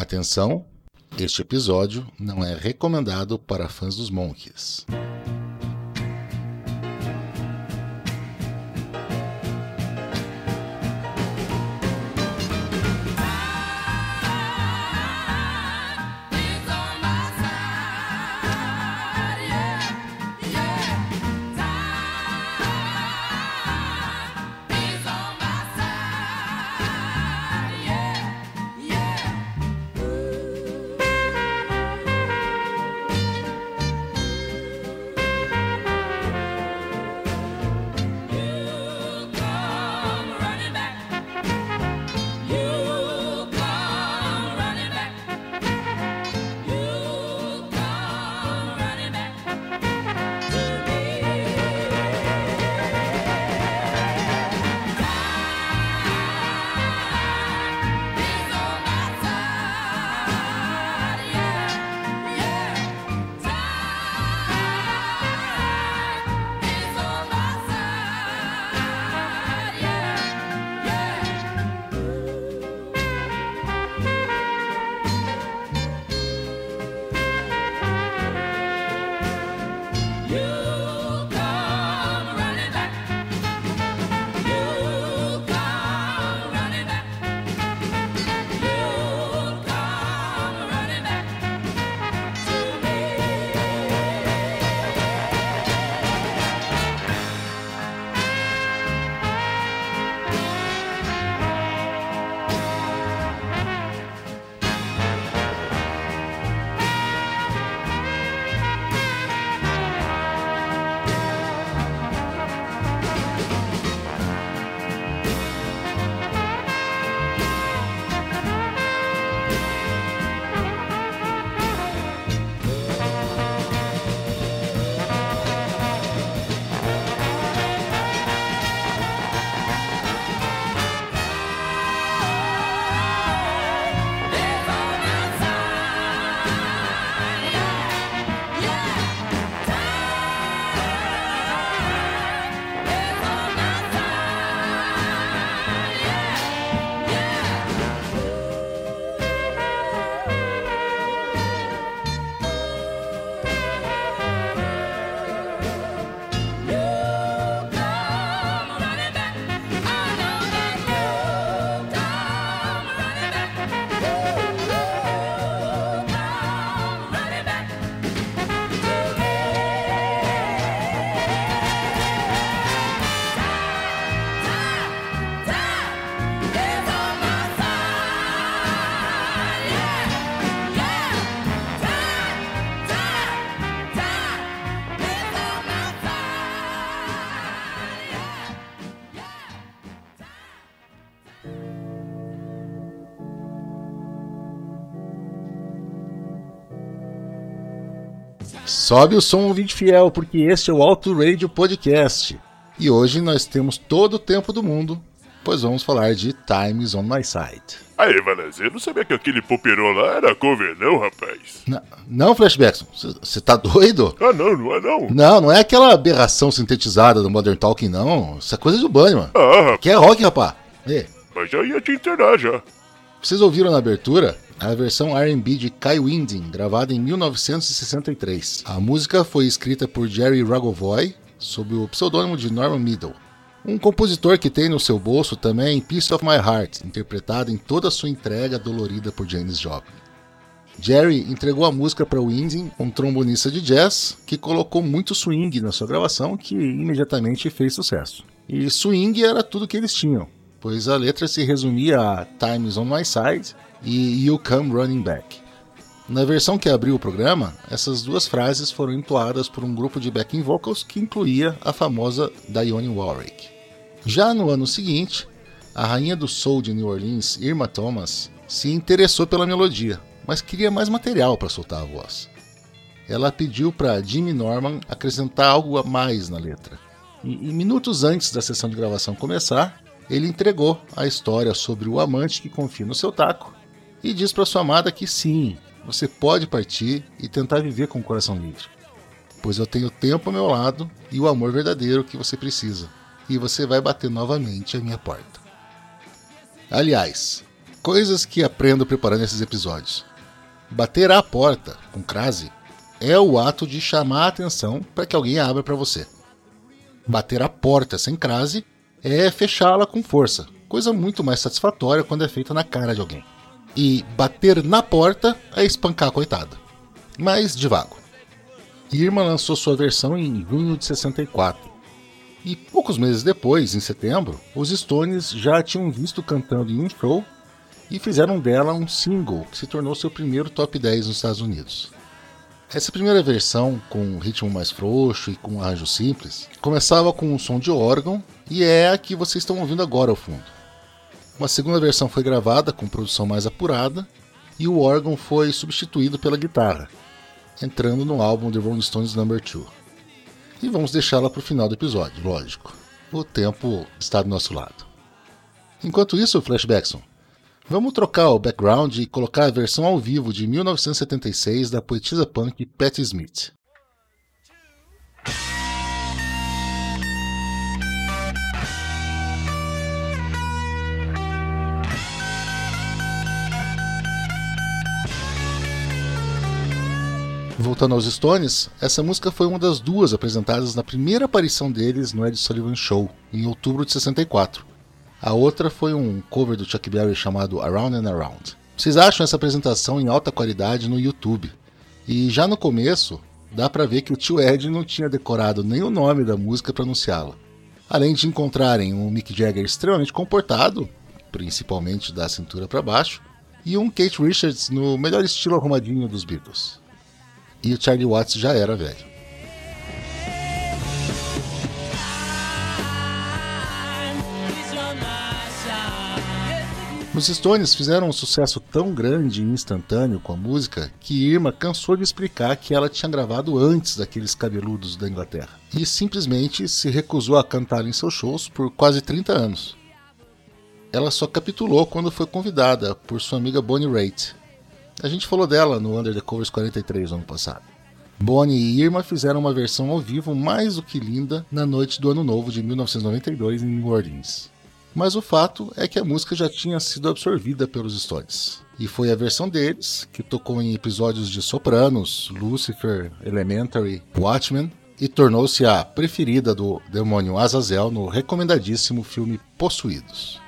Atenção, este episódio não é recomendado para fãs dos Monkeys. Sobe o som ouvinte fiel, porque este é o Auto Radio Podcast. E hoje nós temos todo o tempo do mundo, pois vamos falar de Times on My Side. Aí, Vanessa, eu não sabia que aquele poperô lá era cover, não, rapaz. N não, Flashbackson, você tá doido? Ah, não, não é não. Não, não é aquela aberração sintetizada do Modern Talking, não. Isso é coisa do banho, mano. Ah, rapaz. Que é rock, rapaz. Mas já ia te internar já. Vocês ouviram na abertura? A versão R&B de Kai Winding, gravada em 1963. A música foi escrita por Jerry Ragovoy, sob o pseudônimo de Norman Middle. Um compositor que tem no seu bolso também Piece of My Heart, interpretada em toda sua entrega dolorida por Janis Joplin. Jerry entregou a música para Winding, um trombonista de jazz, que colocou muito swing na sua gravação, que imediatamente fez sucesso. E swing era tudo que eles tinham, pois a letra se resumia a Times on My Side e You Come Running Back. Na versão que abriu o programa, essas duas frases foram entoadas por um grupo de backing vocals que incluía a famosa Dionne Warwick. Já no ano seguinte, a rainha do soul de New Orleans, Irma Thomas, se interessou pela melodia, mas queria mais material para soltar a voz. Ela pediu para Jimmy Norman acrescentar algo a mais na letra. E, e minutos antes da sessão de gravação começar, ele entregou a história sobre o amante que confia no seu taco e diz para sua amada que sim, você pode partir e tentar viver com o coração livre. Pois eu tenho tempo ao meu lado e o amor verdadeiro que você precisa, e você vai bater novamente a minha porta. Aliás, Coisas que aprendo preparando esses episódios. Bater à porta com crase é o ato de chamar a atenção para que alguém abra para você. Bater a porta sem crase é fechá-la com força, coisa muito mais satisfatória quando é feita na cara de alguém. E bater na porta é espancar a coitada. Mas devago. Irma lançou sua versão em junho de 64. E poucos meses depois, em setembro, os Stones já a tinham visto cantando em um show e fizeram dela um single que se tornou seu primeiro top 10 nos Estados Unidos. Essa primeira versão, com um ritmo mais frouxo e com um arranjo simples, começava com um som de órgão e é a que vocês estão ouvindo agora ao fundo. Uma segunda versão foi gravada com produção mais apurada e o órgão foi substituído pela guitarra, entrando no álbum The Rolling Stones No. 2. E vamos deixá-la para o final do episódio, lógico. O tempo está do nosso lado. Enquanto isso, Flashbackson, Vamos trocar o background e colocar a versão ao vivo de 1976 da poetisa punk Patti Smith. Voltando aos Stones, essa música foi uma das duas apresentadas na primeira aparição deles no Ed Sullivan Show, em outubro de 64. A outra foi um cover do Chuck Berry chamado Around and Around. Vocês acham essa apresentação em alta qualidade no YouTube. E já no começo, dá para ver que o tio Ed não tinha decorado nem o nome da música para anunciá-la. Além de encontrarem um Mick Jagger extremamente comportado, principalmente da cintura para baixo, e um Kate Richards no melhor estilo arrumadinho dos Beatles. E o Charlie Watts já era velho. Os Stones fizeram um sucesso tão grande e instantâneo com a música que Irma cansou de explicar que ela tinha gravado antes daqueles cabeludos da Inglaterra e simplesmente se recusou a cantar em seus shows por quase 30 anos. Ela só capitulou quando foi convidada por sua amiga Bonnie Raitt. A gente falou dela no Under the Covers 43 ano passado. Bonnie e Irma fizeram uma versão ao vivo mais do que linda na noite do Ano Novo de 1992 em New Orleans mas o fato é que a música já tinha sido absorvida pelos Stones. E foi a versão deles, que tocou em episódios de Sopranos, Lucifer, Elementary, Watchmen, e tornou-se a preferida do demônio Azazel no recomendadíssimo filme Possuídos.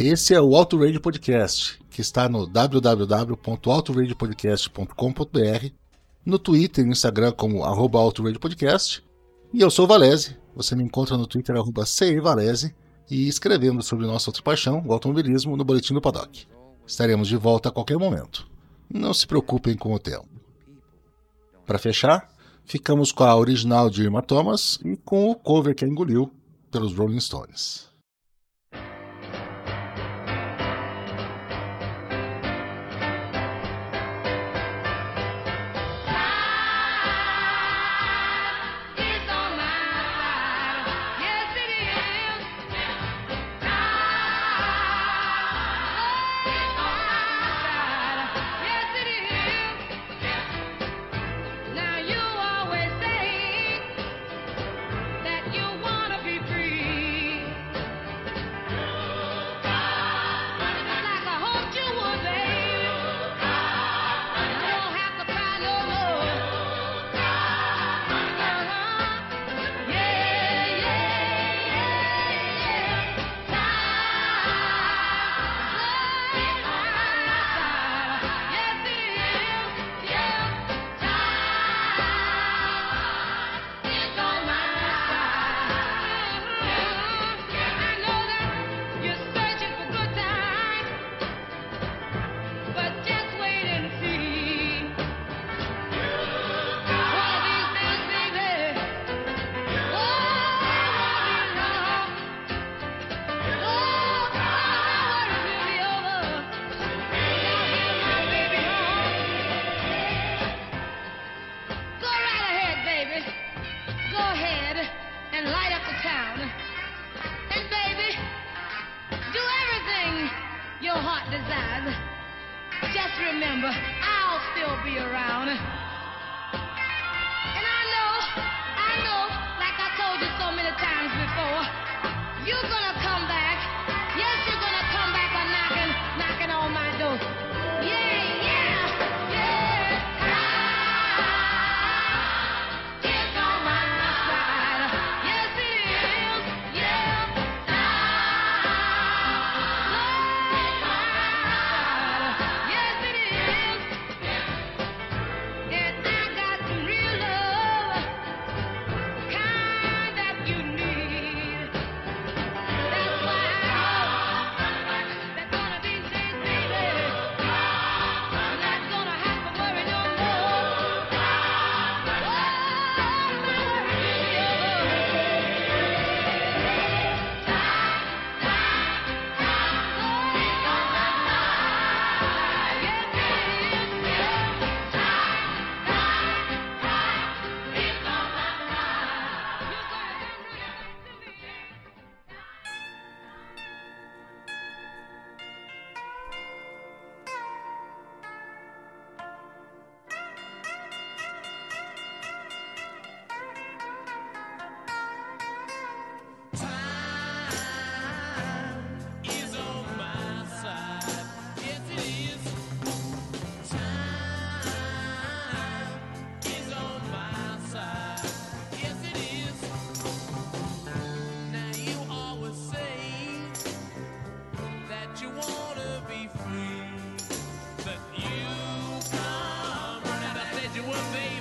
Esse é o Auto Radio Podcast, que está no www.autoradiopodcast.com.br, no Twitter e no Instagram como arroba Podcast. E eu sou o Valese, você me encontra no Twitter arroba Valese e escrevendo sobre nossa outra paixão, o automobilismo, no Boletim do Paddock. Estaremos de volta a qualquer momento. Não se preocupem com o tempo. Para fechar, ficamos com a original de Irma Thomas e com o cover que a engoliu pelos Rolling Stones. your heart desires, just remember, I'll still be around. And I know, I know, like I told you so many times before, you're gonna come back.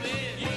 Yeah.